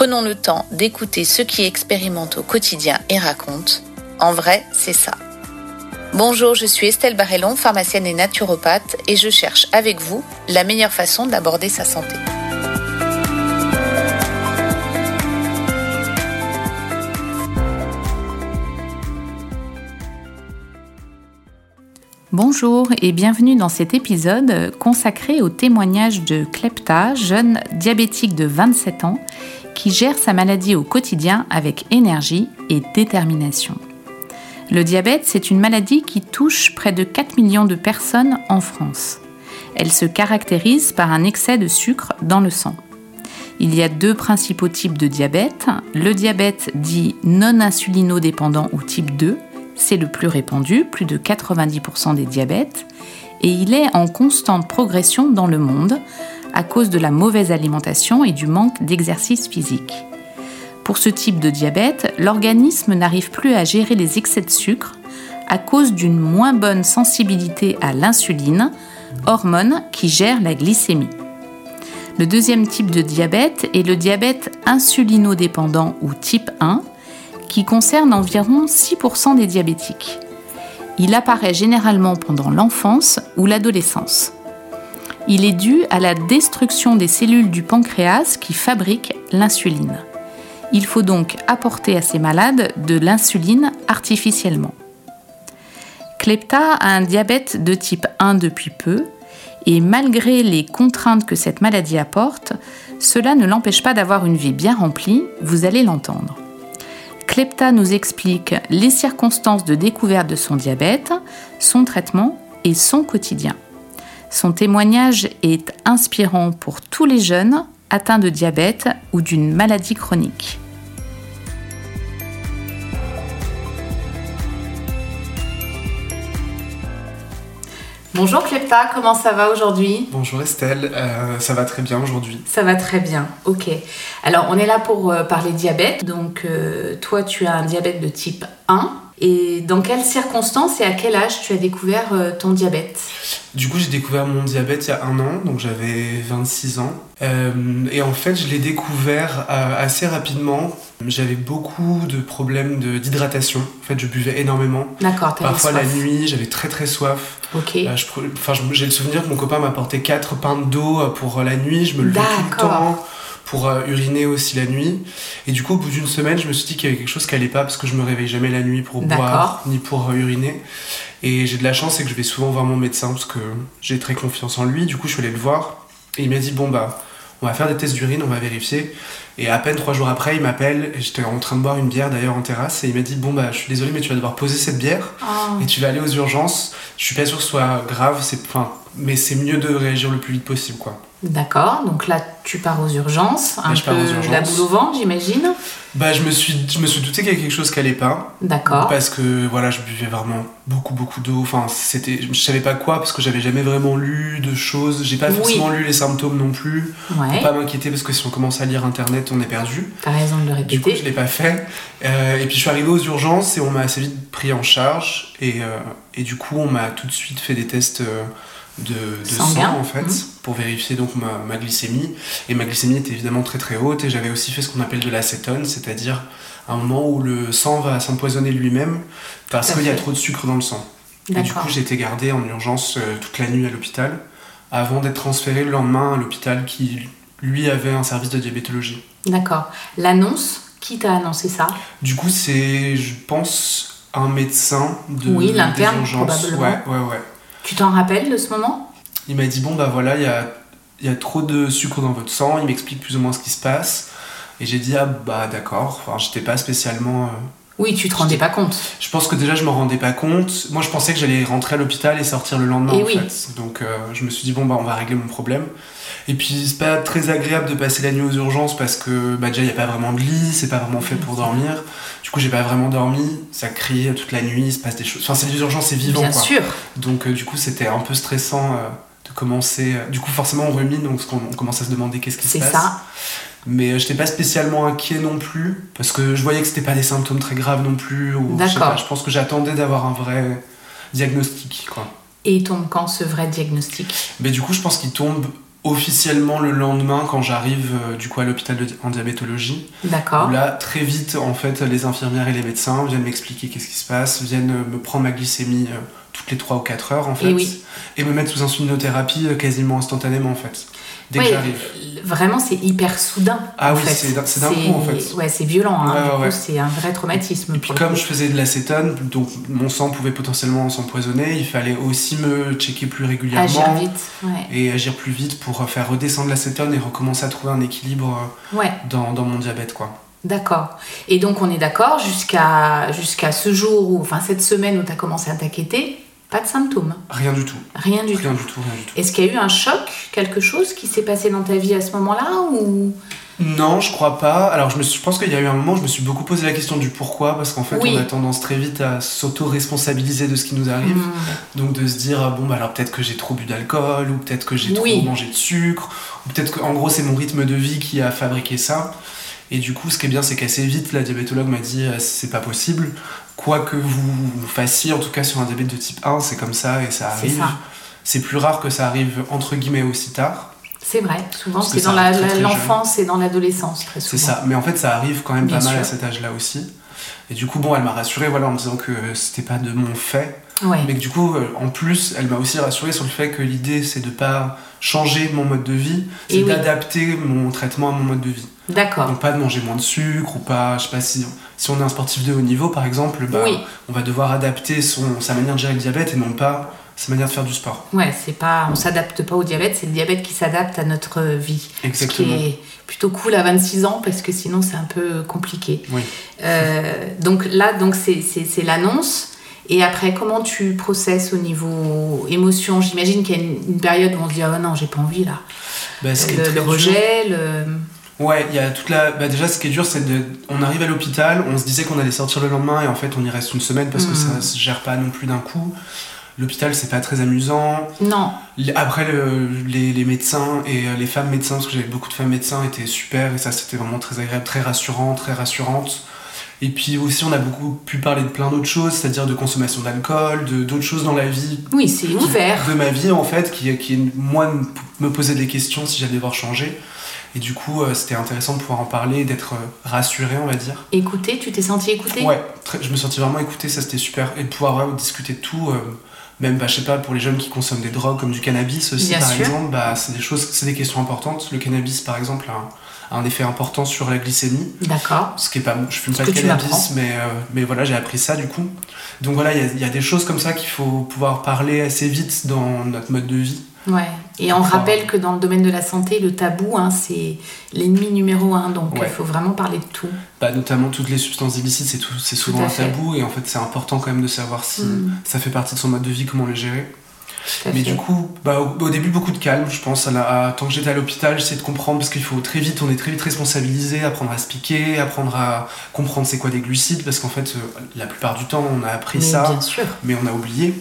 Prenons le temps d'écouter ceux qui expérimentent au quotidien et racontent. En vrai, c'est ça. Bonjour, je suis Estelle Barrellon, pharmacienne et naturopathe, et je cherche avec vous la meilleure façon d'aborder sa santé. Bonjour et bienvenue dans cet épisode consacré au témoignage de Klepta, jeune diabétique de 27 ans, qui gère sa maladie au quotidien avec énergie et détermination. Le diabète, c'est une maladie qui touche près de 4 millions de personnes en France. Elle se caractérise par un excès de sucre dans le sang. Il y a deux principaux types de diabète. Le diabète dit non insulinodépendant ou type 2, c'est le plus répandu, plus de 90% des diabètes, et il est en constante progression dans le monde à cause de la mauvaise alimentation et du manque d'exercice physique. Pour ce type de diabète, l'organisme n'arrive plus à gérer les excès de sucre à cause d'une moins bonne sensibilité à l'insuline, hormone qui gère la glycémie. Le deuxième type de diabète est le diabète insulinodépendant ou type 1, qui concerne environ 6% des diabétiques. Il apparaît généralement pendant l'enfance ou l'adolescence. Il est dû à la destruction des cellules du pancréas qui fabriquent l'insuline. Il faut donc apporter à ces malades de l'insuline artificiellement. Klepta a un diabète de type 1 depuis peu et malgré les contraintes que cette maladie apporte, cela ne l'empêche pas d'avoir une vie bien remplie, vous allez l'entendre. Klepta nous explique les circonstances de découverte de son diabète, son traitement et son quotidien. Son témoignage est inspirant pour tous les jeunes atteints de diabète ou d'une maladie chronique. Bonjour Klepta, comment ça va aujourd'hui? Bonjour Estelle, euh, ça va très bien aujourd'hui. Ça va très bien, ok. Alors on est là pour euh, parler diabète. Donc euh, toi tu as un diabète de type 1. Et dans quelles circonstances et à quel âge tu as découvert ton diabète? Du coup, j'ai découvert mon diabète il y a un an, donc j'avais 26 ans. et en fait, je l'ai découvert assez rapidement. J'avais beaucoup de problèmes d'hydratation. En fait, je buvais énormément. D'accord, Parfois soif. la nuit, j'avais très très soif. Ok. Euh, je enfin, j'ai le souvenir que mon copain m'apportait 4 pintes d'eau pour la nuit. Je me levais tout le D'accord. temps pour euh, uriner aussi la nuit. Et du coup, au bout d'une semaine, je me suis dit qu'il y avait quelque chose qui allait pas parce que je me réveille jamais la nuit pour boire ni pour euh, uriner. Et j'ai de la chance, c'est que je vais souvent voir mon médecin parce que j'ai très confiance en lui. Du coup, je suis allé le voir et il m'a dit Bon, bah, on va faire des tests d'urine, on va vérifier. Et à peine trois jours après, il m'appelle et j'étais en train de boire une bière d'ailleurs en terrasse. Et il m'a dit Bon, bah, je suis désolé, mais tu vas devoir poser cette bière Ah, et tu vas aller aux urgences. Je suis pas sûr que ce soit grave, c'est, enfin, mais c'est mieux de réagir le plus vite possible, quoi. D'accord, donc là tu pars aux urgences, un je pars peu aux urgences. la boule au ventre j'imagine. Bah, je me suis, je me suis douté qu'il y avait quelque chose qui allait pas. D'accord. Parce que voilà, je buvais vraiment beaucoup, beaucoup d'eau. Enfin, c'était, je savais pas quoi parce que j'avais jamais vraiment lu de choses. J'ai pas Oui. forcément lu les symptômes non plus. Faut Ouais, pas m'inquiéter parce que si on commence à lire internet, on est perdu. t'as raison de le Du coup, je répéter. l'ai pas fait. Euh, et puis, je suis arrivé aux urgences et on m'a assez vite pris en charge. Et, euh, et du coup, on m'a tout de suite fait des tests euh, de, sang, en fait, Mhm. pour vérifier donc ma, ma glycémie. Et ma glycémie était évidemment très très haute. Et j'avais aussi fait ce qu'on appelle de l'acétone, c'est-à-dire un moment où le sang va s'empoisonner lui-même parce qu'il y a trop de sucre dans le sang. Et du coup, j'ai été gardé en urgence euh, toute la nuit à l'hôpital avant d'être transféré le lendemain à l'hôpital qui, lui, avait un service de diabétologie. D'accord. L'annonce, qui t'a annoncé ça? Du coup, c'est, je pense, un médecin de Oui, l'interne, probablement. Ouais, ouais, ouais. Tu t'en rappelles de ce moment? Il m'a dit bon bah voilà, il y a, il y a trop de sucre dans votre sang. Il m'explique plus ou moins ce qui se passe. Et j'ai dit ah bah d'accord. Enfin, j'étais pas spécialement. euh, Oui, tu te rendais pas compte. Je pense que déjà je me rendais pas compte. Moi, je pensais que j'allais rentrer à l'hôpital et sortir le lendemain Et en oui. fait. Donc euh, je me suis dit bon bah on va régler mon problème. Et puis c'est pas très agréable de passer la nuit aux urgences parce que bah, déjà il n'y a pas vraiment de lit, c'est pas vraiment fait pour dormir. Du coup j'ai pas vraiment dormi, ça crie toute la nuit, il se passe des choses. Enfin c'est des urgences, c'est vivant Bien quoi. sûr. Donc euh, du coup c'était un peu stressant euh, de commencer. euh, Du coup forcément on rumine, donc on, commence à se demander qu'est-ce qui se C'est passe. ça. Mais euh, j'étais pas spécialement inquiet non plus parce que je voyais que c'était pas des symptômes très graves non plus. Ou, je sais D'accord. pas, je pense que j'attendais d'avoir un vrai diagnostic quoi. Et il tombe quand ce vrai diagnostic? Mais du coup, je pense qu'il tombe officiellement le lendemain quand j'arrive euh, du coup à l'hôpital en diabétologie. D'accord. Là, très vite, en fait, les infirmières et les médecins viennent m'expliquer qu'est-ce qui se passe, viennent euh, me prendre ma glycémie euh, toutes les 3 ou 4 heures en fait, Et oui. et me mettre sous insulinothérapie euh, quasiment instantanément en fait, dès que Ouais, j'arrive. Vraiment, c'est hyper soudain. Ah en oui, c'est d'un- coup, en fait. Ouais, c'est violent. Hein. Ouais, ouais, c'est un vrai traumatisme. Et puis comme je faisais de l'acétone, donc mon sang pouvait potentiellement s'empoisonner, il fallait aussi me checker plus régulièrement. Agir vite. Et agir plus vite pour euh, faire redescendre l'acétone et recommencer à trouver un équilibre euh, ouais. dans, dans mon diabète quoi. D'accord. Et donc on est d'accord jusqu'à jusqu'à ce jour où, enfin cette semaine où tu as commencé à t'inquiéter, pas de symptômes, Rien du tout. rien du Rien tout. du tout, rien du tout. Est-ce qu'il y a eu un choc, quelque chose qui s'est passé dans ta vie à ce moment-là ou? Non, je crois pas. Alors, je, me suis- je pense qu'il y a eu un moment où je me suis beaucoup posé la question du pourquoi, parce qu'en fait, Oui. on a tendance très vite à s'auto-responsabiliser de ce qui nous arrive. Hmm, Donc, de se dire, ah bon, bah alors peut-être que j'ai trop bu d'alcool, ou peut-être que j'ai Oui. trop mangé de sucre, ou peut-être qu'en gros, c'est mon rythme de vie qui a fabriqué ça. Et du coup, ce qui est bien, c'est qu'assez vite, la diabétologue m'a dit, euh, c'est pas possible. Quoi que vous fassiez, en tout cas sur un diabète de type 1, c'est comme ça et ça C'est arrive. C'est plus rare que ça arrive entre guillemets aussi tard. C'est vrai, souvent c'est dans l'enfance et dans l'adolescence très C'est souvent. ça, mais en fait ça arrive quand même Bien pas mal à cet âge-là aussi. Et du coup, bon, elle m'a rassuré voilà, en me disant que c'était pas de mon fait, Ouais. mais que du coup, euh, en plus, elle m'a aussi rassuré sur le fait que l'idée c'est de pas changer mon mode de vie, c'est oui. d'adapter mon traitement à mon mode de vie. D'accord. Donc pas de manger moins de sucre ou pas, je sais pas si, si on est un sportif de haut niveau par exemple, bah, Oui. on va devoir adapter son, sa manière de gérer le diabète et non pas sa manière de faire du sport. Ouais, c'est pas, on s'adapte pas au diabète, c'est le diabète qui s'adapte à notre vie. Exactement. Ce qui est plutôt cool à 26 ans parce que sinon c'est un peu compliqué. Oui. Euh, donc là, donc c'est, l'annonce. Et après, comment tu processes au niveau émotion? J'imagine qu'il y a une, une période où on se dit ah non, j'ai pas envie là. Bah, Le, le rejet, le... Ouais, il y a toute la. Bah déjà, ce qui est dur, c'est de. On arrive à l'hôpital, on se disait qu'on allait sortir le lendemain et en fait, on y reste une semaine parce que Mhm. ça se gère pas non plus d'un coup. L'hôpital, c'est pas très amusant. non, Après, le- les, les médecins et euh, les femmes médecins, parce que j'avais beaucoup de femmes médecins, étaient super et ça, c'était vraiment très agréable, très rassurant, très rassurante. Et puis aussi, on a beaucoup pu parler de plein d'autres choses, c'est-à-dire de consommation d'alcool, de d'autres choses dans la vie oui, c'est ouvert. de ma vie en fait qui, qui moi me- me posait des questions si j'allais devoir changer et du coup euh, c'était intéressant de pouvoir en parler d'être euh, rassuré on va dire. Écouter, tu t'es senti écouté? Ouais très- je me sentais vraiment écouté ça c'était super. Et de pouvoir vraiment discuter de tout euh, même bah, je sais pas pour les jeunes qui consomment des drogues comme du cannabis aussi Bien par sûr. exemple bah, c'est des choses c'est des questions importantes. Le cannabis par exemple a un, effet important sur la glycémie. D'accord. ce qui est pas je fume pas de cannabis mais euh, mais voilà j'ai appris ça du coup. Donc voilà il y a- il y, a des choses comme ça qu'il faut pouvoir parler assez vite dans notre mode de vie Ouais. Et on Enfin, rappelle que dans le domaine de la santé, le tabou, hein, c'est l'ennemi numéro un. Donc il Ouais. faut vraiment parler de tout. bah, notamment toutes les substances illicites, c'est tout- c'est souvent un tabou et en fait c'est important quand même de savoir si Mm. ça fait partie de son mode de vie, comment le gérer. Mais fait. du coup, bah, au, au début beaucoup de calme, je pense. À la- à- tant que j'étais à l'hôpital, j'essayais de comprendre parce qu'il faut très vite, on est très vite responsabilisé, apprendre à se piquer, apprendre à comprendre c'est quoi des glucides parce qu'en fait euh, la plupart du temps on a appris Mais ça, mais on a oublié.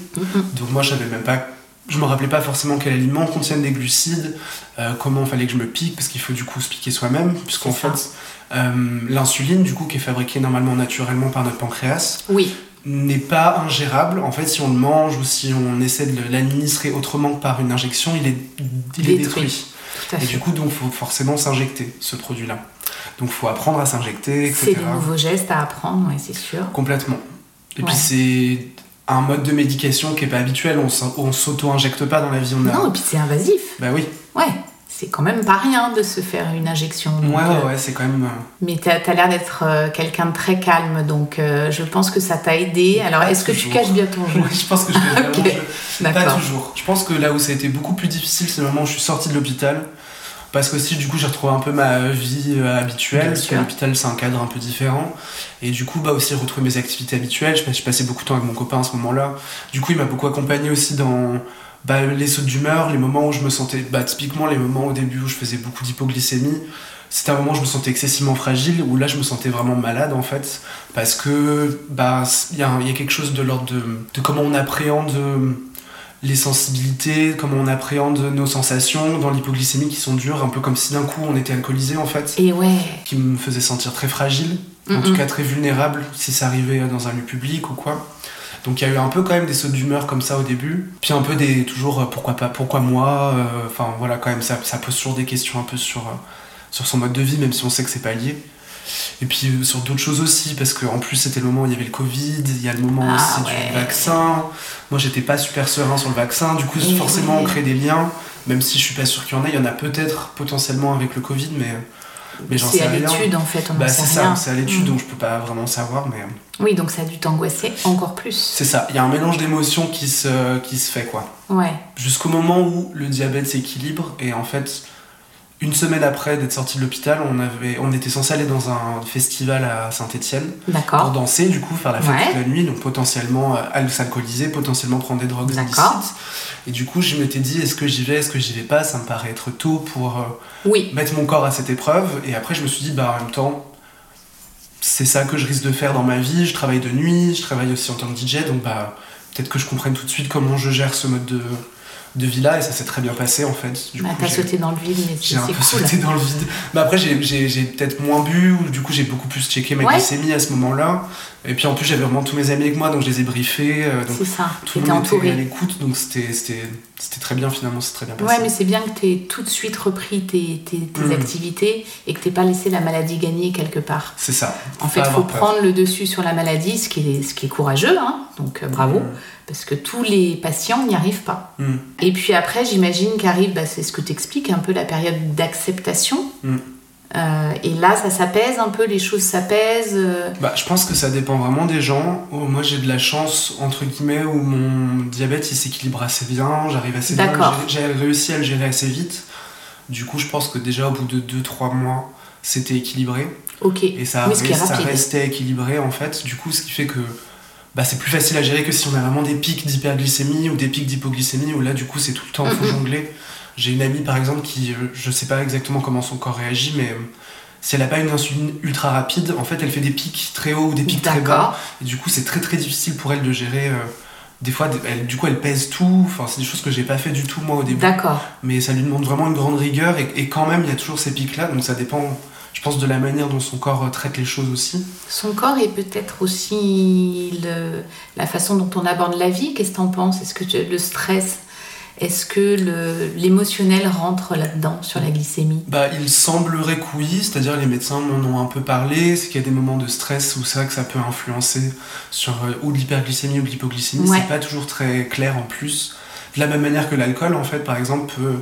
Donc moi je savais même pas, je me rappelais pas forcément quel aliment contiennent des glucides, euh, comment fallait que je me pique parce qu'il faut du coup se piquer soi-même puisqu'en C'est fait euh, l'insuline du coup qui est fabriquée normalement naturellement par notre pancréas Oui, n'est pas ingérable en fait si on le mange ou si on essaie de l'administrer autrement que par une injection il est, il est Détruit. détruit. tout à Et du coup donc faut forcément s'injecter ce produit là. Donc faut apprendre à s'injecter C'est etc. des nouveaux gestes à apprendre, ouais, c'est sûr. Complètement. Et Ouais. puis c'est un mode de médication qui est pas habituel, on s'auto-injecte pas dans la vie, on a... Non, et puis c'est invasif. Bah oui, Ouais, c'est quand même pas rien de se faire une injection. ouais, donc, ouais, euh, ouais, c'est quand même... euh, Mais t'as as, l'air d'être euh, quelqu'un de très calme, donc euh, je pense que ça t'a aidé. Alors, est-ce que tu caches bien ton jeu je pense que je vais vraiment... Ok, je- Pas toujours. Je pense que là où ça a été beaucoup plus difficile, c'est le moment où je suis sorti de l'hôpital. Parce que aussi, du coup, j'ai retrouvé un peu ma vie euh, habituelle, parce sûr. l'hôpital, c'est un cadre un peu différent. Et du coup, bah aussi retrouver mes activités habituelles. Je, je passais beaucoup de temps avec mon copain à ce moment-là. Du coup, il m'a beaucoup accompagné aussi dans bah, les sautes d'humeur, les moments où je me sentais, bah, typiquement les moments au début où je faisais beaucoup d'hypoglycémie. C'était un moment où je me sentais excessivement fragile, où là je me sentais vraiment malade en fait, parce que bah il y, y a quelque chose de l'ordre de, de comment on appréhende les sensibilités, comment on appréhende nos sensations dans l'hypoglycémie qui sont dures, un peu comme si d'un coup on était alcoolisé en fait, Et ouais. qui me faisait sentir très fragile, en tout cas très vulnérable si ça arrivait dans un lieu public ou quoi. Donc il y a eu un peu quand même des sautes d'humeur comme ça au début, puis un peu des toujours euh, pourquoi pas, pourquoi moi, euh, enfin voilà quand même ça, ça pose toujours des questions un peu sur, euh, sur son mode de vie même si on sait que c'est pas lié. Et puis euh, sur d'autres choses aussi, parce qu'en plus c'était le moment où il y avait le Covid, il y a le moment Ah, aussi ouais. du vaccin. Moi j'étais pas super serein sur le vaccin, du coup forcément on crée des liens, même si je suis pas sûr qu'il y en ait, il y en a peut-être potentiellement avec le Covid, mais, mais j'en C'est sais à rien. l'étude en fait, on Bah c'est ça, c'est à l'étude Mm. donc je peux pas vraiment savoir, mais Oui, donc ça a dû t'angoisser encore plus. c'est ça. Il y a un mélange d'émotions qui se, qui se fait quoi. Ouais. Jusqu'au moment où le diabète s'équilibre et en fait, une semaine après d'être sorti de l'hôpital, on, avait, on était censé aller dans un festival à Saint-Etienne pour danser, du coup, faire la fête Ouais. toute la nuit, donc potentiellement euh, aller s'alcooliser, potentiellement prendre des drogues illicites. Et du coup, je m'étais dit, est-ce que j'y vais, est-ce que j'y vais pas? Ça me paraît être tôt pour euh, Oui. mettre mon corps à cette épreuve. Et après, je me suis dit, bah en même temps, c'est ça que je risque de faire dans ma vie. Je travaille de nuit, je travaille aussi en tant que DJ, donc bah peut-être que je comprenne tout de suite comment je gère ce mode de, de vie-là. Et ça s'est très bien passé en fait. Du coup, t'as sauté dans le vide, mais c'est j'ai un peu cool. sauté dans le vide. Mais après, j'ai- j'ai j'ai peut-être moins bu, ou du coup, j'ai beaucoup plus checké ma Ouais. glycémie à ce moment-là. Et puis en plus, j'avais vraiment tous mes amis avec moi, donc je les ai briefés. euh, C'est ça. tout le monde était à entouré. l'écoute, donc c'était c'était- c'était très bien finalement, c'est très bien passé. Ouais, mais c'est bien que t'aies tout de suite repris tes, tes, tes Mm. activités et que t'aies pas laissé la maladie gagner quelque part. C'est ça. En fait, il faut peur. prendre le dessus sur la maladie, ce qui est, ce qui est courageux, hein, donc euh, bravo, Mm. Parce que tous les patients n'y arrivent pas. Mm. Et puis après, j'imagine qu'arrive, bah, c'est ce que t'expliques, un peu la période d'acceptation. Mm. Euh, et là, ça s'apaise un peu, les choses s'apaisent. euh, Bah, je pense que ça dépend vraiment des gens. Oh, moi, j'ai de la chance, entre guillemets, où mon diabète il s'équilibre assez bien, j'arrive assez bien, j'ai réussi à le gérer assez vite. Du coup, je pense que déjà au bout de 2-3 mois, c'était équilibré. ok. Et ça, oui, ça restait équilibré en fait. Du coup, ce qui fait que bah, c'est plus facile à gérer que si on a vraiment des pics d'hyperglycémie ou des pics d'hypoglycémie où là, du coup, c'est tout le temps, il faut jongler. J'ai une amie par exemple qui, euh, je sais pas exactement comment son corps réagit, mais euh, si elle a pas une insuline ultra rapide, en fait, elle fait des pics très hauts ou des pics très bas. Et du coup, c'est très très difficile pour elle de gérer. euh, des fois, elle, du coup, elle pèse tout. Enfin, c'est des choses que j'ai pas fait du tout moi au début. D'accord. Mais ça lui demande vraiment une grande rigueur. Et, et quand même, il y a toujours ces pics-là. Donc ça dépend, je pense, de la manière dont son corps euh, traite les choses aussi. Son corps est peut-être aussi le- la façon dont on aborde la vie. Qu'est-ce que tu en penses? Est-ce que tu- le stress, est-ce que l'émotionnel rentre là-dedans sur la glycémie? Bah, il semblerait que oui, c'est-à-dire les médecins m'en ont un peu parlé, c'est qu'il y a des moments de stress où c'est vrai que ça peut influencer sur euh, ou l'hyperglycémie ou l'hypoglycémie, Ouais. c'est pas toujours très clair en plus. De la même manière que l'alcool, en fait, par exemple, peut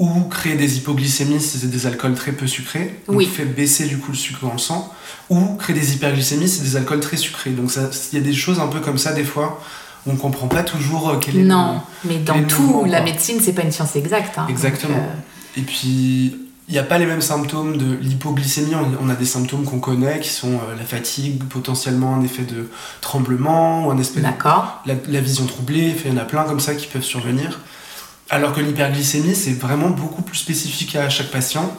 ou créer des hypoglycémies si c'est des alcools très peu sucrés, donc Oui. fait baisser du coup le sucre dans le sang, ou créer des hyperglycémies si c'est des alcools très sucrés. Donc il y a des choses un peu comme ça des fois, on comprend pas toujours euh, quel est le- Non, mais dans tout, la médecine, c'est pas une science exacte. hein. Exactement. Donc, euh, Et puis, il n'y a pas les mêmes symptômes de l'hypoglycémie. On- a des symptômes qu'on connaît, qui sont euh, la fatigue, potentiellement un effet de tremblement, ou un espèce de, D'accord. la, la vision troublée. Il y en a plein comme ça qui peuvent survenir. Alors que l'hyperglycémie, c'est vraiment beaucoup plus spécifique à chaque patient.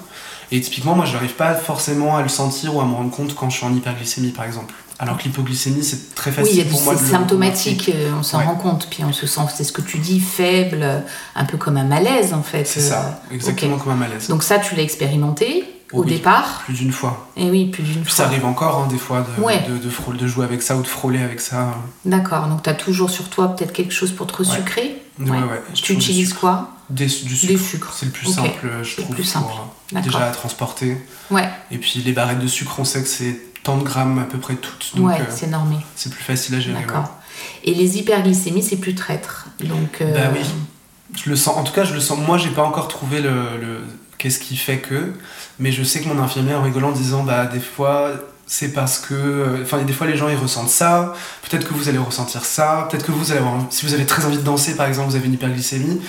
Et typiquement, moi, je n'arrive pas forcément à le sentir ou à me rendre compte quand je suis en hyperglycémie, par exemple. Alors que l'hypoglycémie, c'est très Oui, facile il y a du- pour moi c'est de le symptomatique, euh, on s'en Ouais. rend compte. Puis on se sent, c'est ce que tu dis, faible, euh, un peu comme un malaise en fait. C'est euh, ça, exactement comme un malaise. Donc ça, tu l'as expérimenté au Oui. départ. Plus d'une fois. Et oui, plus d'une fois. ça arrive encore, hein, des fois, de, Ouais. de, de jouer avec ça ou de frôler avec ça. D'accord, donc tu as toujours sur toi peut-être quelque chose pour te resucrer. Ouais, ouais. Tu utilises quoi Des, du Des sucre. sucres. C'est le plus simple, je trouve, plus simple. pour euh, déjà à transporter. Ouais, Et puis les barrettes de sucre, on sait que c'est tant de grammes à peu près toutes, donc ouais, euh, c'est normé. c'est plus facile à gérer. ouais. Et les hyperglycémies, c'est plus traître. Donc, euh, Bah oui. Je le sens, en tout cas, je le sens. Moi, j'ai pas encore trouvé le, le- qu'est-ce qui fait que, Mais je sais que mon infirmière en rigolant en disant bah des fois c'est parce que euh, enfin des fois les gens ils ressentent ça. Peut-être que vous allez ressentir ça. Peut-être que vous allez avoir si vous avez très envie de danser par exemple vous avez une hyperglycémie.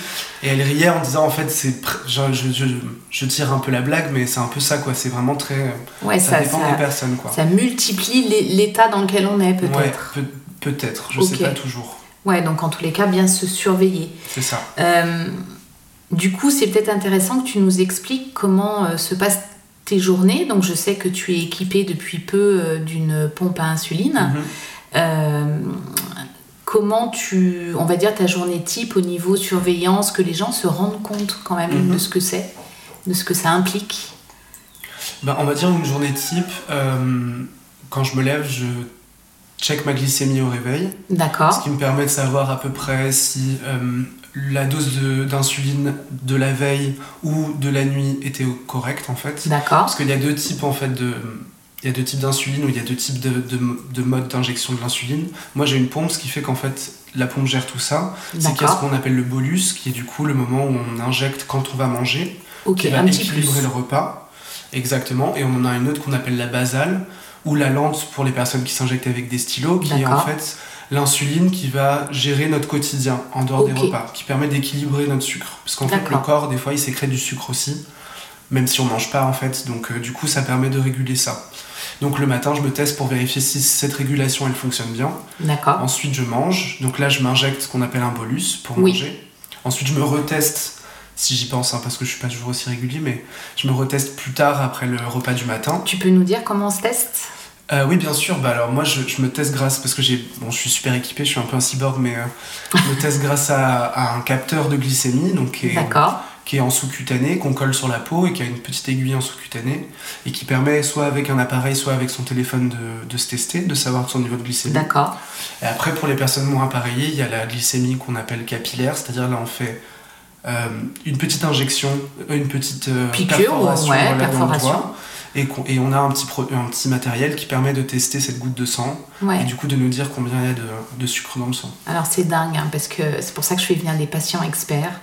Et elle riait en disant en fait c'est je, je, je tire un peu la blague mais c'est un peu ça quoi. C'est vraiment très Ouais, ça, ça, dépend ça- des personnes quoi. ça multiplie l'é- l'état dans lequel on est, peut-être. ouais peut- peut-être. Je sais Ok. pas toujours. Ouais, donc en tous les cas, bien se surveiller. c'est ça. Euh, du coup, c'est peut-être intéressant que tu nous expliques comment euh, se passent tes journées. Donc, je sais que tu es équipé depuis peu euh, d'une pompe à insuline. Mhm. Euh, comment tu, on va dire, ta journée type au niveau surveillance, que les gens se rendent compte quand même Mhm. de ce que c'est, de ce que ça implique? Bah, on va dire une journée type euh, quand je me lève je check ma glycémie au réveil Ce D'accord. qui me permet de savoir à peu près si euh, la dose d'insuline de, la veille ou de la nuit était correcte en fait. D'accord. Parce qu'il y a deux types en fait de. Il y a deux types d'insuline ou il y a deux types de, de, de modes d'injection de l'insuline. Moi j'ai une pompe, ce qui fait qu'en fait la pompe gère tout ça. C'est qu'il y a ce qu'on appelle le bolus, qui est du coup le moment où on injecte quand on va manger, Ok, qui va équilibrer le repas. Exactement. Et on en a une autre qu'on appelle la basale, ou la lente pour les personnes qui s'injectent avec des stylos, qui est en fait l'insuline qui va gérer notre quotidien en dehors des repas, qui permet d'équilibrer notre sucre. Parce qu'en fait, le corps, des fois, il sécrète du sucre aussi, même si on mange pas en fait. Donc, euh, du coup, ça permet de réguler ça. Donc, le matin, je me teste pour vérifier si cette régulation elle fonctionne bien. D'accord. Ensuite, je mange. Donc là, je m'injecte ce qu'on appelle un bolus pour Oui. manger. Ensuite, je me reteste, si j'y pense, hein, parce que je suis pas toujours aussi régulier, mais je me reteste plus tard après le repas du matin. Tu peux nous dire comment on se teste? Euh, oui, bien sûr. Bah, alors, moi, je, je me teste grâce, parce que j'ai, bon, je suis super équipé, je suis un peu un cyborg, mais euh, je me teste grâce à, à un capteur de glycémie, donc qui est, D'accord. qui est en sous-cutané, qu'on colle sur la peau et qui a une petite aiguille en sous-cutané, et qui permet, soit avec un appareil, soit avec son téléphone, de, de se tester, de savoir son niveau de glycémie. D'accord. Et après, pour les personnes moins appareillées, il y a la glycémie qu'on appelle capillaire, c'est-à-dire là, on fait euh, une petite injection, une petite Piqûre, perforation, ouais, perforation. Et, on a un petit, pro- un petit matériel qui permet de tester cette goutte de sang et du coup de nous dire combien il y a de, de sucre dans le sang. Alors c'est dingue, hein, parce que c'est pour ça que je fais venir des patients experts.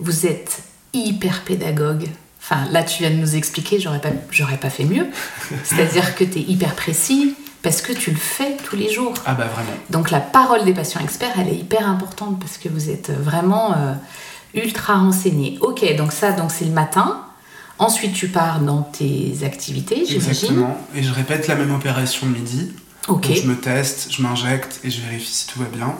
Vous êtes hyper pédagogue. Enfin, là, tu viens de nous expliquer, j'aurais pas, j'aurais pas fait mieux. C'est-à-dire que tu es hyper précis, parce que tu le fais tous les jours. Ah bah vraiment. Donc la parole des patients experts, elle est hyper importante, parce que vous êtes vraiment euh, ultra renseigné. Ok, donc ça, donc c'est le matin. Ensuite, tu pars dans tes activités, j'imagine. Exactement. Et je répète la même opération le midi. Ok. Donc je me teste, je m'injecte et je vérifie si tout va bien.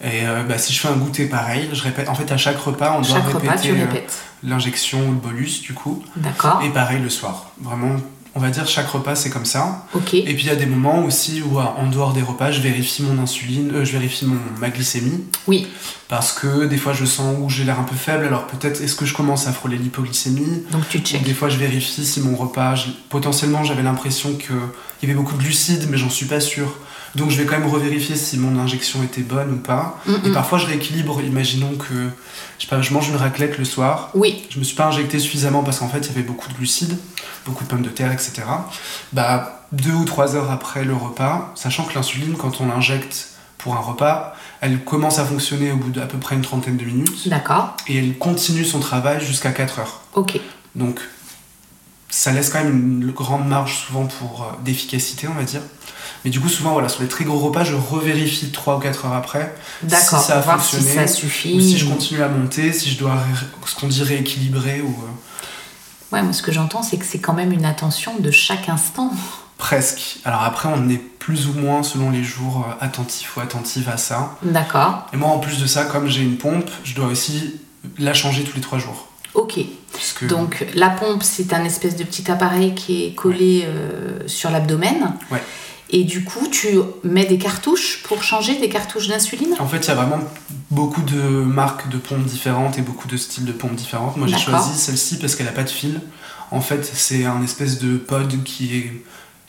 Et euh, bah, si je fais un goûter pareil, je répète. En fait, à chaque repas, on doit Chaque repas, répéter tu euh, l'injection ou le bolus du coup. D'accord. Et pareil le soir. Vraiment, on va dire chaque repas c'est comme ça. Ok. Et puis il y a des moments aussi où en dehors des repas, je vérifie mon insuline, euh, je vérifie mon, ma glycémie. Oui. Parce que des fois je sens où j'ai l'air un peu faible, alors peut-être est-ce que je commence à frôler l'hypoglycémie? Donc tu check. Des fois je vérifie si mon repas, je- potentiellement j'avais l'impression qu'il y avait beaucoup de glucides, mais j'en suis pas sûr. Donc je vais quand même revérifier si mon injection était bonne ou pas. Mm, Et parfois je rééquilibre, imaginons que je, sais pas, je mange une raclette le soir, Oui. je me suis pas injecté suffisamment parce qu'en fait il y avait beaucoup de glucides, beaucoup de pommes de terre, etc. Bah, deux ou trois heures après le repas, sachant que l'insuline, quand on l'injecte pour un repas, elle commence à fonctionner au bout d'à peu près une trentaine de minutes D'accord. et elle continue son travail jusqu'à 4 heures. Ok. Donc ça laisse quand même une grande marge souvent pour euh, d'efficacité, on va dire. Mais du coup, souvent, voilà, sur les très gros repas, je revérifie 3 ou 4 heures après si ça a voir si fonctionné, ça suffit. ou si je continue à monter, si je dois, ce qu'on dit rééquilibrer ou euh, Ouais, moi ce que j'entends, c'est que c'est quand même une attention de chaque instant. presque. Alors après, on est plus ou moins, selon les jours, euh, attentif ou attentive à ça. D'accord. Et moi, en plus de ça, comme j'ai une pompe, je dois aussi la changer tous les 3 jours. Ok. Donc la pompe, c'est un espèce de petit appareil qui est collé euh, sur l'abdomen. Ouais. Et du coup, tu mets des cartouches pour changer des cartouches d'insuline? En fait, il y a vraiment beaucoup de marques de pompes différentes et beaucoup de styles de pompes différentes. Moi, j'ai choisi celle-ci parce qu'elle n'a pas de fil. En fait, c'est un espèce de pod qui est,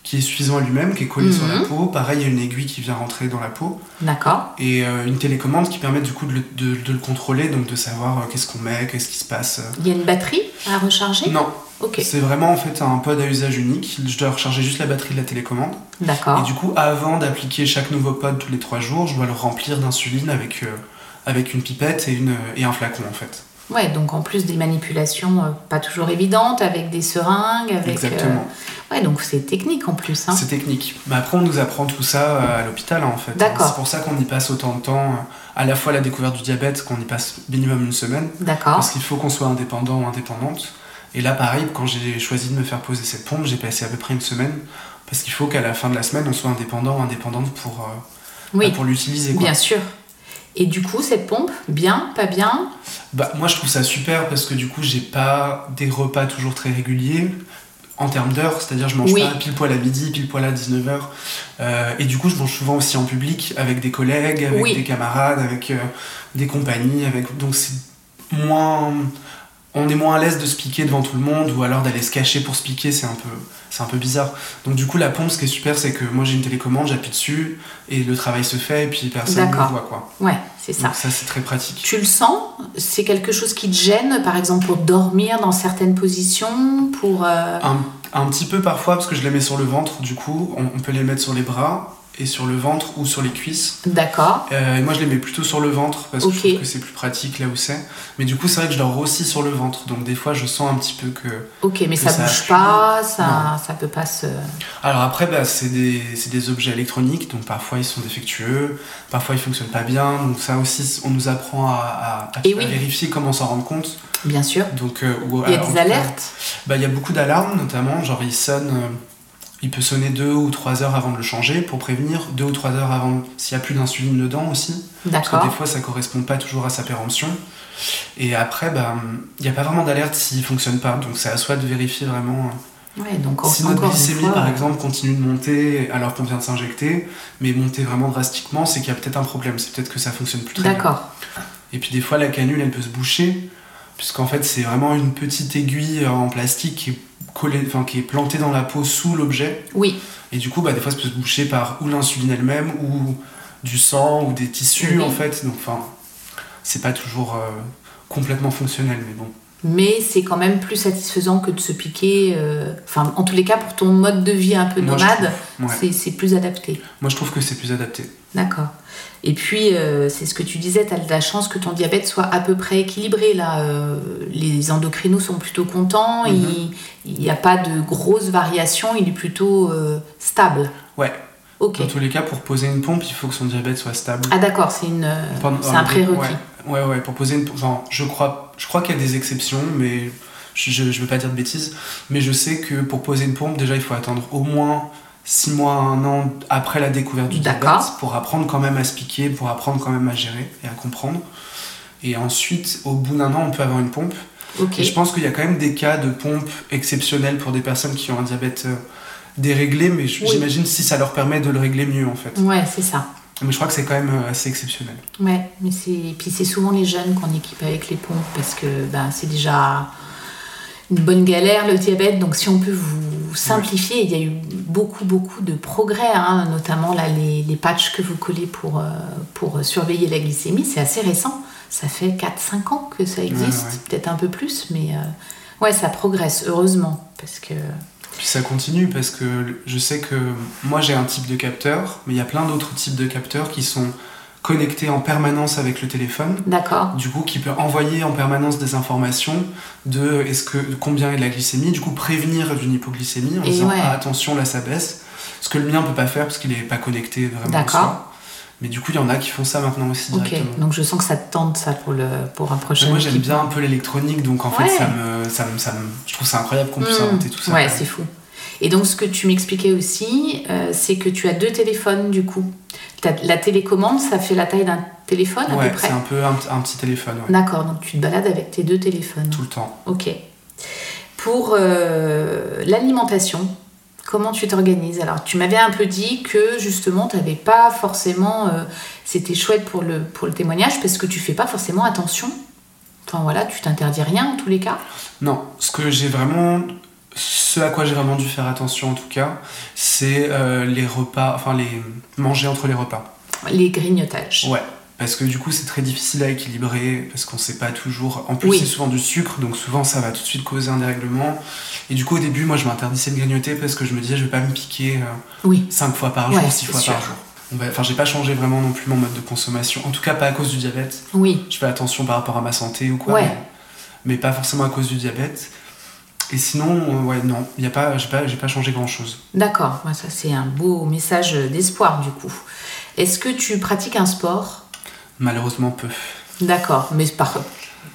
qui est suffisant à lui-même, qui est collé sur la Mhm. peau. Pareil, il y a une aiguille qui vient rentrer dans la peau. D'accord. Et euh, une télécommande qui permet du coup de le, de- de le contrôler, donc de savoir euh, qu'est-ce qu'on met, qu'est-ce qui se passe. euh. Il y a une batterie à recharger? Non, Ok. c'est vraiment en fait un pod à usage unique. Je dois recharger juste la batterie de la télécommande. Et D'accord. du coup, avant d'appliquer chaque nouveau pod tous les 3 jours, je dois le remplir d'insuline avec, euh, avec une pipette et, une, et un flacon en fait. Ouais, donc en plus des manipulations euh, pas toujours évidentes, avec des seringues, avec. euh, Exactement. Ouais, donc c'est technique en plus. Hein. C'est technique. Mais après, on nous apprend tout ça euh, à l'hôpital, en fait. D'accord. C'est pour ça qu'on y passe autant de temps, euh, à la fois la découverte du diabète, qu'on y passe minimum une semaine, D'accord. parce qu'il faut qu'on soit indépendant ou indépendante. Et là, pareil, quand j'ai choisi de me faire poser cette pompe, j'ai passé à peu près une semaine, parce qu'il faut qu'à la fin de la semaine, on soit indépendant ou indépendante pour, euh, Oui, bah, pour l'utiliser. bien sûr. Et du coup, cette pompe, bien, pas bien? Bah, moi, je trouve ça super parce que du coup, j'ai pas des repas toujours très réguliers en termes d'heures, c'est-à-dire je mange Oui. pas pile poil à midi, pile poil à 19h. et du coup, je mange souvent aussi en public avec des collègues, avec Oui. des camarades, avec euh, des compagnies. Avec... Donc, c'est moins. On est moins à l'aise de se piquer devant tout le monde ou alors d'aller se cacher pour se piquer, c'est un peu, c'est un peu bizarre. Donc du coup la pompe, ce qui est super, c'est que moi j'ai une télécommande, j'appuie dessus et le travail se fait et puis personne ne voit quoi. Ouais, c'est ça. Donc ça c'est très pratique. Tu le sens? C'est quelque chose qui te gêne, par exemple, pour dormir dans certaines positions Pour. euh, Un, un petit peu parfois parce que je les mets sur le ventre, du coup on, on peut les mettre sur les bras et sur le ventre ou sur les cuisses. D'accord. Euh, et moi je les mets plutôt sur le ventre parce que je trouve que c'est plus pratique là où c'est. Mais du coup c'est vrai que je dors aussi sur le ventre, donc des fois je sens un petit peu que... Ok, mais Que ça ça bouge pas, ça, ça peut pas se. Alors après bah, c'est des, des objets électroniques, donc parfois ils sont défectueux, parfois ils fonctionnent pas bien, donc ça aussi on nous apprend à, à- à- Et à oui. vérifier comment s'en rendre compte. Bien sûr. Donc, euh, ou- Il y a alors, des alertes? Bah, il y a beaucoup d'alarmes, notamment, genre il sonne, euh, il peut sonner deux ou trois heures avant de le changer pour prévenir, deux ou trois heures avant s'il y a plus d'insuline dedans aussi, parce que des fois ça correspond pas toujours à sa péremption. Et après, bah, il n'y a pas vraiment d'alerte s'il fonctionne pas, donc c'est à soi de vérifier vraiment. euh, Ouais, donc en- si notre glycémie fois. par exemple continue de monter alors qu'on vient de s'injecter, mais monter vraiment drastiquement, c'est qu'il y a peut-être un problème, c'est peut-être que ça fonctionne plus très bien. D'accord. Et puis des fois, la canule, elle peut se boucher, puisqu'en fait, c'est vraiment une petite aiguille en plastique qui est, enfin, qui est plantée dans la peau sous l'objet. Oui, Et du coup, bah, des fois, ça peut se boucher par ou l'insuline elle-même, ou du sang, ou des tissus, Oui. en fait. Donc, enfin, c'est pas toujours euh, complètement fonctionnel, mais bon. mais c'est quand même plus satisfaisant que de se piquer. euh, Enfin, en tous les cas, pour ton mode de vie un peu nomade, ouais. c'est plus adapté. Moi, je trouve que c'est plus adapté. D'accord. Et puis, euh, c'est ce que tu disais, tu as de la chance que ton diabète soit à peu près équilibré. Là, Euh, les endocrinos sont plutôt contents, Mhm. il n'y a pas de grosses variations, il est plutôt euh, stable. Ouais. Ok. Dans tous les cas, pour poser une pompe, il faut que son diabète soit stable. Ah d'accord, c'est une, c'est un prérequis. Ouais, ouais, ouais, pour poser une. Enfin, je crois, je crois qu'il y a des exceptions, mais je, je veux pas dire de bêtises. Mais je sais que pour poser une pompe, déjà, il faut attendre au moins 6 mois, 1 an après la découverte du diabète pour apprendre quand même à se piquer, pour apprendre quand même à gérer et à comprendre. Et ensuite, au bout d'un an, on peut avoir une pompe. Et je pense qu'il y a quand même des cas de pompe exceptionnels pour des personnes qui ont un diabète euh, déréglé, mais Oui. j'imagine si ça leur permet de le régler mieux en fait. Ouais, c'est ça. Mais je crois que c'est quand même euh, assez exceptionnel. Ouais, mais c'est puis c'est souvent les jeunes qu'on équipe avec les pompes parce que ben, c'est déjà une bonne galère le diabète. Donc si on peut vous simplifier, il y a eu beaucoup beaucoup de progrès, hein, notamment là les, les patchs que vous collez pour euh, pour surveiller la glycémie, c'est assez récent. Ça fait 4-5 ans que ça existe, ouais. peut-être un peu plus, mais euh, ouais, ça progresse heureusement parce que Puis ça continue parce que je sais que moi j'ai un type de capteur, mais il y a plein d'autres types de capteurs qui sont connectés en permanence avec le téléphone. d'accord. Du coup, qui peut envoyer en permanence des informations de est-ce que combien est la glycémie, du coup prévenir d'une hypoglycémie en Et disant ouais. ah, attention là ça baisse. Ce que le mien peut pas faire parce qu'il est pas connecté vraiment. D'accord. Mais du coup, il y en a qui font ça maintenant aussi directement. donc je sens que ça te tente ça pour le pour un prochain. moi j'aime bien un peu l'électronique, donc en fait ça me, ça me, ça me- je trouve ça incroyable qu'on puisse Hmm, inventer tout ça. Ouais, c'est fou. Et donc, ce que tu m'expliquais aussi, euh, c'est que tu as deux téléphones du coup. La télécommande, ça fait la taille d'un téléphone à Ouais, peu près c'est un peu un, un petit téléphone, ouais, D'accord, donc tu te balades avec tes deux téléphones. tout le temps. Ok. Pour euh, l'alimentation, comment tu t'organises? Alors, tu m'avais un peu dit que justement, tu n'avais pas forcément. euh, C'était chouette pour le, pour le témoignage parce que tu fais pas forcément attention. Enfin voilà, tu t'interdis rien en tous les cas? Non, ce que j'ai vraiment. Ce à quoi j'ai vraiment dû faire attention en tout cas, c'est euh, les repas, enfin les manger entre les repas. Les grignotages. Ouais, parce que du coup c'est très difficile à équilibrer, parce qu'on sait pas toujours. En plus Oui. c'est souvent du sucre, donc souvent ça va tout de suite causer un dérèglement. Et du coup au début moi je m'interdisais de grignoter parce que je me disais je vais pas me piquer Oui. 5 fois par jour, Ouais, 6 c'est fois sûr. par jour. Enfin j'ai pas changé vraiment non plus mon mode de consommation, en tout cas pas à cause du diabète. Oui. Je fais attention par rapport à ma santé ou quoi. Ouais. mais mais pas forcément à cause du diabète. Et sinon, euh, ouais, non, y a pas, j'ai pas, j'ai pas changé grand chose. D'accord, ouais, ça c'est un beau message d'espoir du coup. Est-ce que tu pratiques un sport? Malheureusement, peu. D'accord, mais par...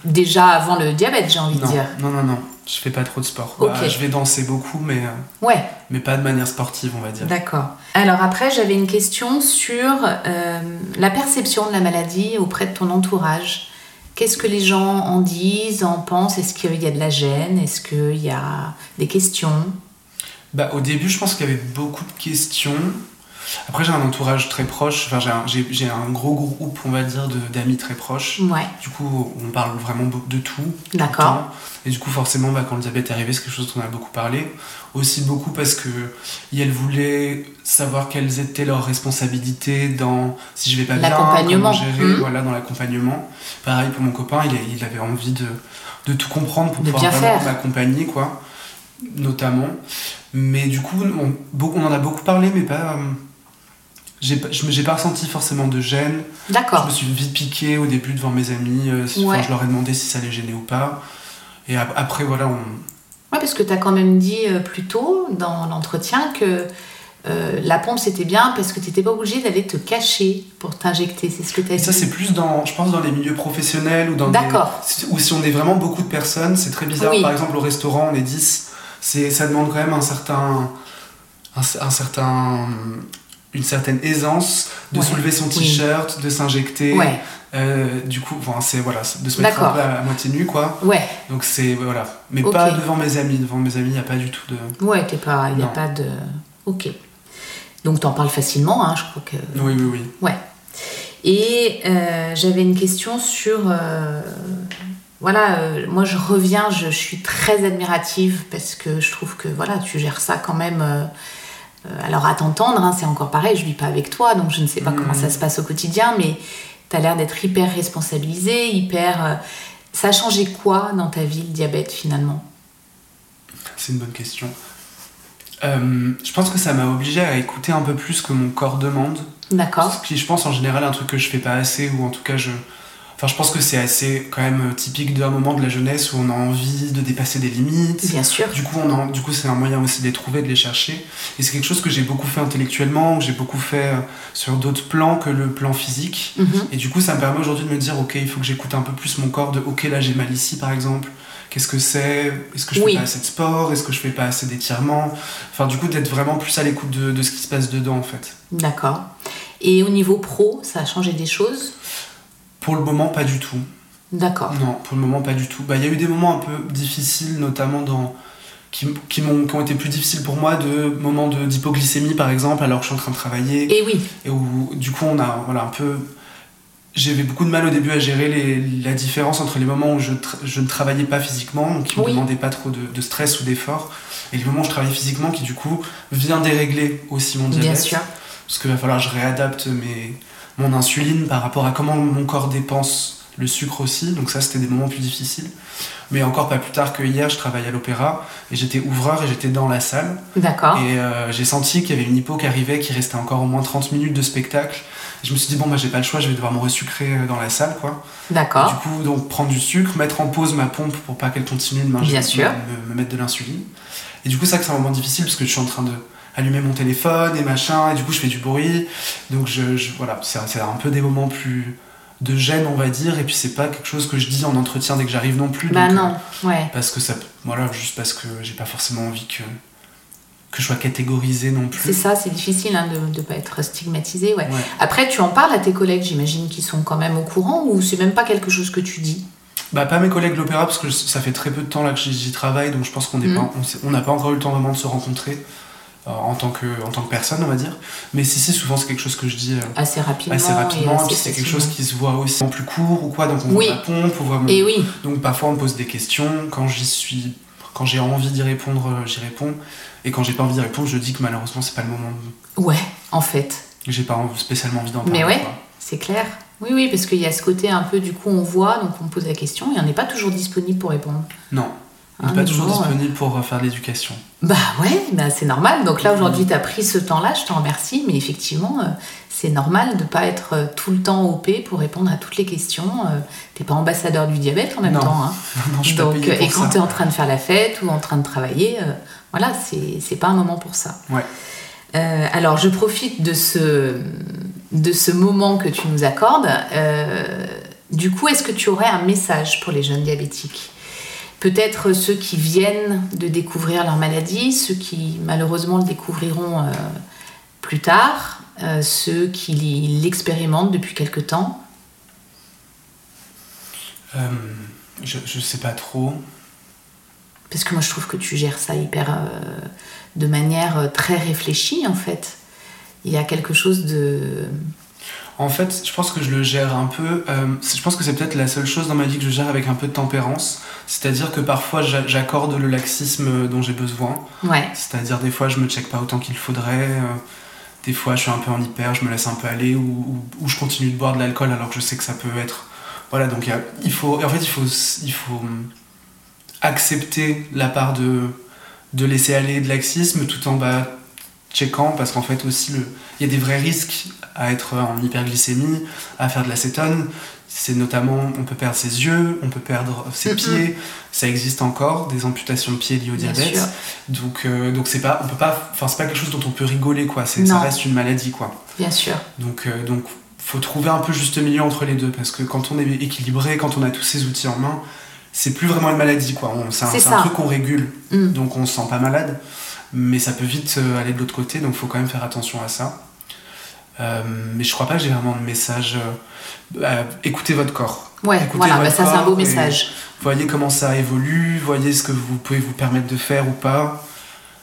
déjà avant le diabète, j'ai envie Non, de dire. non, non, non, je fais pas trop de sport. Ok. Bah, je vais danser beaucoup, mais, euh, Ouais, mais pas de manière sportive, on va dire. d'accord. Alors après, j'avais une question sur euh, la perception de la maladie auprès de ton entourage. Qu'est-ce que les gens en disent, en pensent? Est-ce qu'il y a de la gêne? Est-ce qu'il y a des questions? Bah, au début, je pense qu'il y avait beaucoup de questions. Après, j'ai un entourage très proche. Enfin, j'ai un, gros groupe, on va dire, d'amis très proches. Ouais, Du coup, on parle vraiment de tout. D'accord. Et du coup, forcément, bah, quand le diabète est arrivé, c'est quelque chose dont on a beaucoup parlé. Aussi beaucoup parce que elles voulaient savoir quelles étaient leurs responsabilités dans si je vais pas bien, L'accompagnement. comment gérer, Mhm. voilà, dans l'accompagnement. Pareil pour mon copain, il, a- il avait envie de, de tout comprendre pour De pouvoir vraiment m'accompagner, quoi, notamment. Mais du coup, on, en a beaucoup parlé, mais pas. J'ai pas, je me- j'ai pas ressenti forcément de gêne. Je d'accord. me suis vite piqué au début devant mes amis. euh, si- enfin, Ouais. Je leur ai demandé si ça les gênait ou pas. Et ap- après, voilà, on... Ouais, parce que tu as quand même dit euh, plus tôt dans l'entretien que euh, la pompe c'était bien parce que tu n'étais pas obligé d'aller te cacher pour t'injecter. C'est ce que tu as Et dit. ça, c'est plus dans, je pense, dans les milieux professionnels ou dans D'accord. Ou si on est vraiment beaucoup de personnes, c'est très bizarre. Oui. Par exemple, au restaurant, on est 10. C'est, ça demande quand même un certain, un, un certain, une certaine aisance de Ouais. soulever son Oui. t-shirt, de s'injecter. Ouais, Euh, du coup, enfin, c'est voilà, de se mettre un D'accord. peu à, à moitié nu, quoi. ouais, Donc c'est voilà, mais pas devant mes amis. Devant mes amis, il n'y a pas du tout de. ouais, t'es pas, il n'y a pas de. Ok. Donc t'en parles facilement, hein, je crois que. Oui, oui, oui. Ouais. Et euh, j'avais une question sur. euh, voilà, moi je reviens, je, je suis très admirative parce que je trouve que voilà, tu gères ça quand même. Euh, alors à t'entendre, hein, c'est encore pareil, je vis pas avec toi, donc je ne sais pas comment ça se passe au quotidien, mais tu as l'air d'être hyper responsabilisé, hyper. euh, ça a changé quoi dans ta vie le diabète finalement? C'est une bonne question. Euh, je pense que ça m'a obligé à écouter un peu plus que mon corps demande. D'accord Ce qui, je pense, en général, un truc que je fais pas assez, ou en tout cas, je. Enfin, je pense que c'est assez, quand même, typique d'un moment de la jeunesse où on a envie de dépasser des limites. Bien sûr. Du coup, on a- du coup, c'est un moyen aussi de les trouver, de les chercher. Et c'est quelque chose que j'ai beaucoup fait intellectuellement, que j'ai beaucoup fait euh, sur d'autres plans que le plan physique. Mhm. Et du coup, ça me permet aujourd'hui de me dire, ok, il faut que j'écoute un peu plus mon corps, de, ok, là j'ai mal ici, par exemple. Qu'est-ce que c'est? Est-ce que je Oui. fais pas assez de sport? Est-ce que je fais pas assez d'étirements? Enfin, du coup, d'être vraiment plus à l'écoute de, de ce qui se passe dedans, en fait. D'accord. Et au niveau pro, ça a changé des choses? Pour le moment, pas du tout. D'accord. Non, pour le moment, pas du tout. Bah, il y a eu des moments un peu difficiles, notamment dans. Qui, qui, m'ont, qui ont été plus difficiles pour moi, de moments de, d'hypoglycémie, par exemple, alors que je suis en train de travailler. Et oui, Et où, du coup, on a voilà, un peu. J'avais beaucoup de mal au début à gérer les- la différence entre les moments où je, je ne travaillais pas physiquement, donc qui ne me demandaient pas trop de, de stress ou d'effort, et les moments où je travaillais physiquement, qui du coup vient dérégler aussi mon diabète. bien sûr. Parce qu'il va falloir que je réadapte mes, mon insuline par rapport à comment mon corps dépense le sucre aussi. Donc ça, c'était des moments plus difficiles. Mais encore pas plus tard que hier, je travaillais à l'opéra et j'étais ouvreur et j'étais dans la salle. D'accord. Et euh, j'ai senti qu'il y avait une hypo qui arrivait, qui restait encore au moins 30 minutes de spectacle. Et je me suis dit, bon, bah j'ai pas le choix, je vais devoir me resucrer euh, dans la salle, quoi. Du D'accord. coup, donc prendre du sucre, mettre en pause ma pompe pour pas qu'elle continue de Bien sûr. Me, me mettre de l'insuline. Et du coup, ça, c'est un moment difficile parce que je suis en train de allumer mon téléphone et machin, et du coup, je fais du bruit. Donc, je, je- voilà, c'est un peu des moments plus de gêne, on va dire. Et puis, c'est pas quelque chose que je dis en entretien dès que j'arrive non plus. Bah donc, non, ouais. euh, parce que ça, voilà, juste parce que j'ai pas forcément envie que que je sois catégorisé non plus. C'est ça, c'est difficile hein, de ne pas être stigmatisé. Ouais. Ouais. Après, tu en parles à tes collègues, j'imagine, qui sont quand même au courant, ou c'est même pas quelque chose que tu dis? Bah pas mes collègues de l'opéra parce que ça fait très peu de temps là que j'y travaille donc je pense qu'on on on n'a pas encore eu le temps vraiment de se rencontrer en tant que en tant que personne on va dire mais si si souvent c'est quelque chose que je dis euh, assez rapidement. assez rapidement et puis c'est quelque chose qui se voit aussi en plus court ou quoi donc on Oui. voit la pompe on voit mon- Et oui, donc parfois on me pose des questions quand j'y suis quand j'ai envie d'y répondre euh, j'y réponds et quand j'ai pas envie d'y répondre je dis que malheureusement c'est pas le moment ouais, en fait. j'ai pas spécialement envie d'en parler Mais ouais. C'est clair. Oui, oui, parce qu'il y a ce côté un peu, du coup, on voit, donc on pose la question, et on n'est pas toujours disponible pour répondre. non Hein, pas toujours disponible pour faire de l'éducation. Bah ouais, bah c'est normal. Donc là aujourd'hui tu as pris ce temps-là, je t'en remercie, mais effectivement euh, c'est normal de pas être euh, tout le temps OP pour répondre à toutes les questions. Euh, T'es pas ambassadeur du diabète en même Non. temps. hein. non, je suis pas Donc, euh, et quand tu es en train de faire la fête ou en train de travailler, euh, voilà, c'est c'est pas un moment pour ça. Ouais. Euh, alors, je profite de ce, de ce moment que tu nous accordes. Euh, du coup, est-ce que tu aurais un message pour les jeunes diabétiques? Peut-être ceux qui viennent de découvrir leur maladie, ceux qui malheureusement le découvriront euh, plus tard, euh, ceux qui l'expérimentent depuis quelque temps. Euh, je, je sais pas trop. Parce que moi, je trouve que tu gères ça hyper. de manière très réfléchie, en fait. Il y a quelque chose de. En fait, je pense que je le gère un peu. euh, je pense que c'est peut-être la seule chose dans ma vie que je gère avec un peu de tempérance. C'est-à-dire que parfois j'a- j'accorde le laxisme dont j'ai besoin. Ouais, C'est-à-dire des fois je me check pas autant qu'il faudrait. euh, des fois je suis un peu en hyper, je me laisse un peu aller ou, ou- ou je continue de boire de l'alcool alors que je sais que ça peut être. Voilà, donc il y a- il faut. En fait, il faut, il faut hum, accepter la part de, de laisser aller de laxisme tout en checkant parce qu'en fait aussi le, il y a des vrais risques à être en hyperglycémie, à faire de l'acétone. C'est notamment, on peut perdre ses yeux, on peut perdre ses pieds. Ça existe encore, des amputations de pieds liées au Bien diabète. sûr. Donc, euh, donc c'est pas, on peut pas, enfin c'est pas quelque chose dont on peut rigoler quoi. C'est, ça reste une maladie quoi. bien sûr. Donc, euh, donc faut trouver un peu juste milieu entre les deux parce que quand on est équilibré, quand on a tous ces outils en main, c'est plus vraiment une maladie quoi. C'est un truc qu'on régule, Mm. donc on se sent pas malade, mais ça peut vite euh, aller de l'autre côté, donc faut quand même faire attention à ça. Euh, mais je crois pas que j'ai vraiment de message. euh, euh, écoutez votre corps. Ouais, Écoutez voilà, bah ça c'est un beau message. Voyez comment ça évolue, voyez ce que vous pouvez vous permettre de faire ou pas.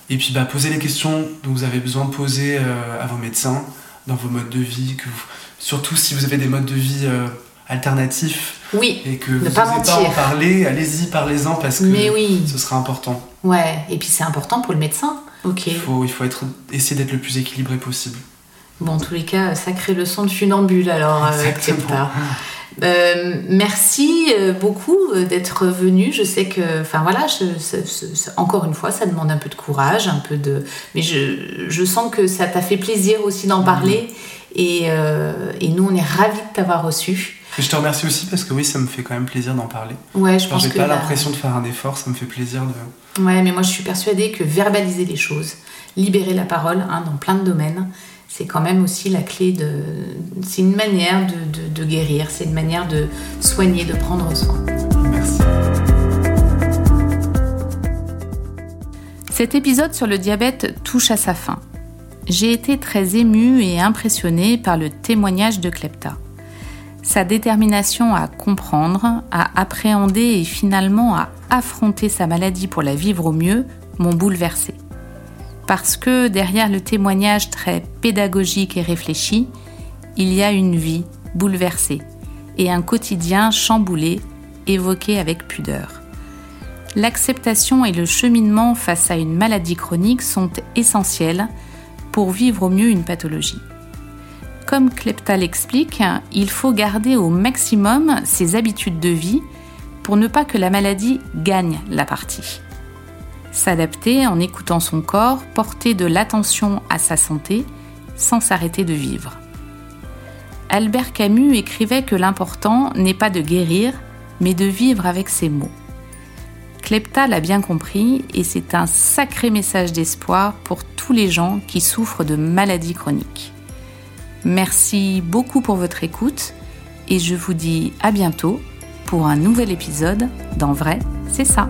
Et puis bah, posez les questions dont vous avez besoin de poser euh, à vos médecins, dans vos modes de vie. Que vous- Surtout si vous avez des modes de vie alternatifs Oui, et que Ne vous pas mentir. en parler, allez-y, parlez-en parce que mais oui. ce sera important. Ouais, et puis c'est important pour le médecin. Ok. Il faut, il faut être, essayer d'être le plus équilibré possible. Bon, en tous les cas, sacrée leçon de funambule alors, euh, Exactement. Clepta. Euh, merci euh, beaucoup d'être venu. Je sais que, enfin voilà, je- encore une fois, ça demande un peu de courage, un peu de, mais je, je sens que ça t'a fait plaisir aussi d'en parler. Et, euh, et nous, on est ravis de t'avoir reçu. Et je te remercie aussi parce que oui, ça me fait quand même plaisir d'en parler. Ouais, je pense J'ai que pas la- l'impression de faire un effort, ça me fait plaisir de. Ouais, mais moi je suis persuadée que verbaliser les choses, libérer la parole hein, dans plein de domaines, c'est quand même aussi la clé de. C'est une manière de, de- de guérir, c'est une manière de soigner, de prendre soin. Merci. Cet épisode sur le diabète touche à sa fin. J'ai été très émue et impressionnée par le témoignage de Klepta. Sa détermination à comprendre, à appréhender et finalement à affronter sa maladie pour la vivre au mieux m'ont bouleversée. Parce que derrière le témoignage très pédagogique et réfléchi, il y a une vie bouleversée et un quotidien chamboulé, évoqué avec pudeur. L'acceptation et le cheminement face à une maladie chronique sont essentiels pour vivre au mieux une pathologie. Comme Klepta l'explique, il faut garder au maximum ses habitudes de vie pour ne pas que la maladie gagne la partie. S'adapter en écoutant son corps, porter de l'attention à sa santé sans s'arrêter de vivre. Albert Camus écrivait que l'important n'est pas de guérir, mais de vivre avec ses mots. Klepta l'a bien compris et c'est un sacré message d'espoir pour tous les gens qui souffrent de maladies chroniques. Merci beaucoup pour votre écoute et je vous dis à bientôt pour un nouvel épisode d'En vrai, c'est ça.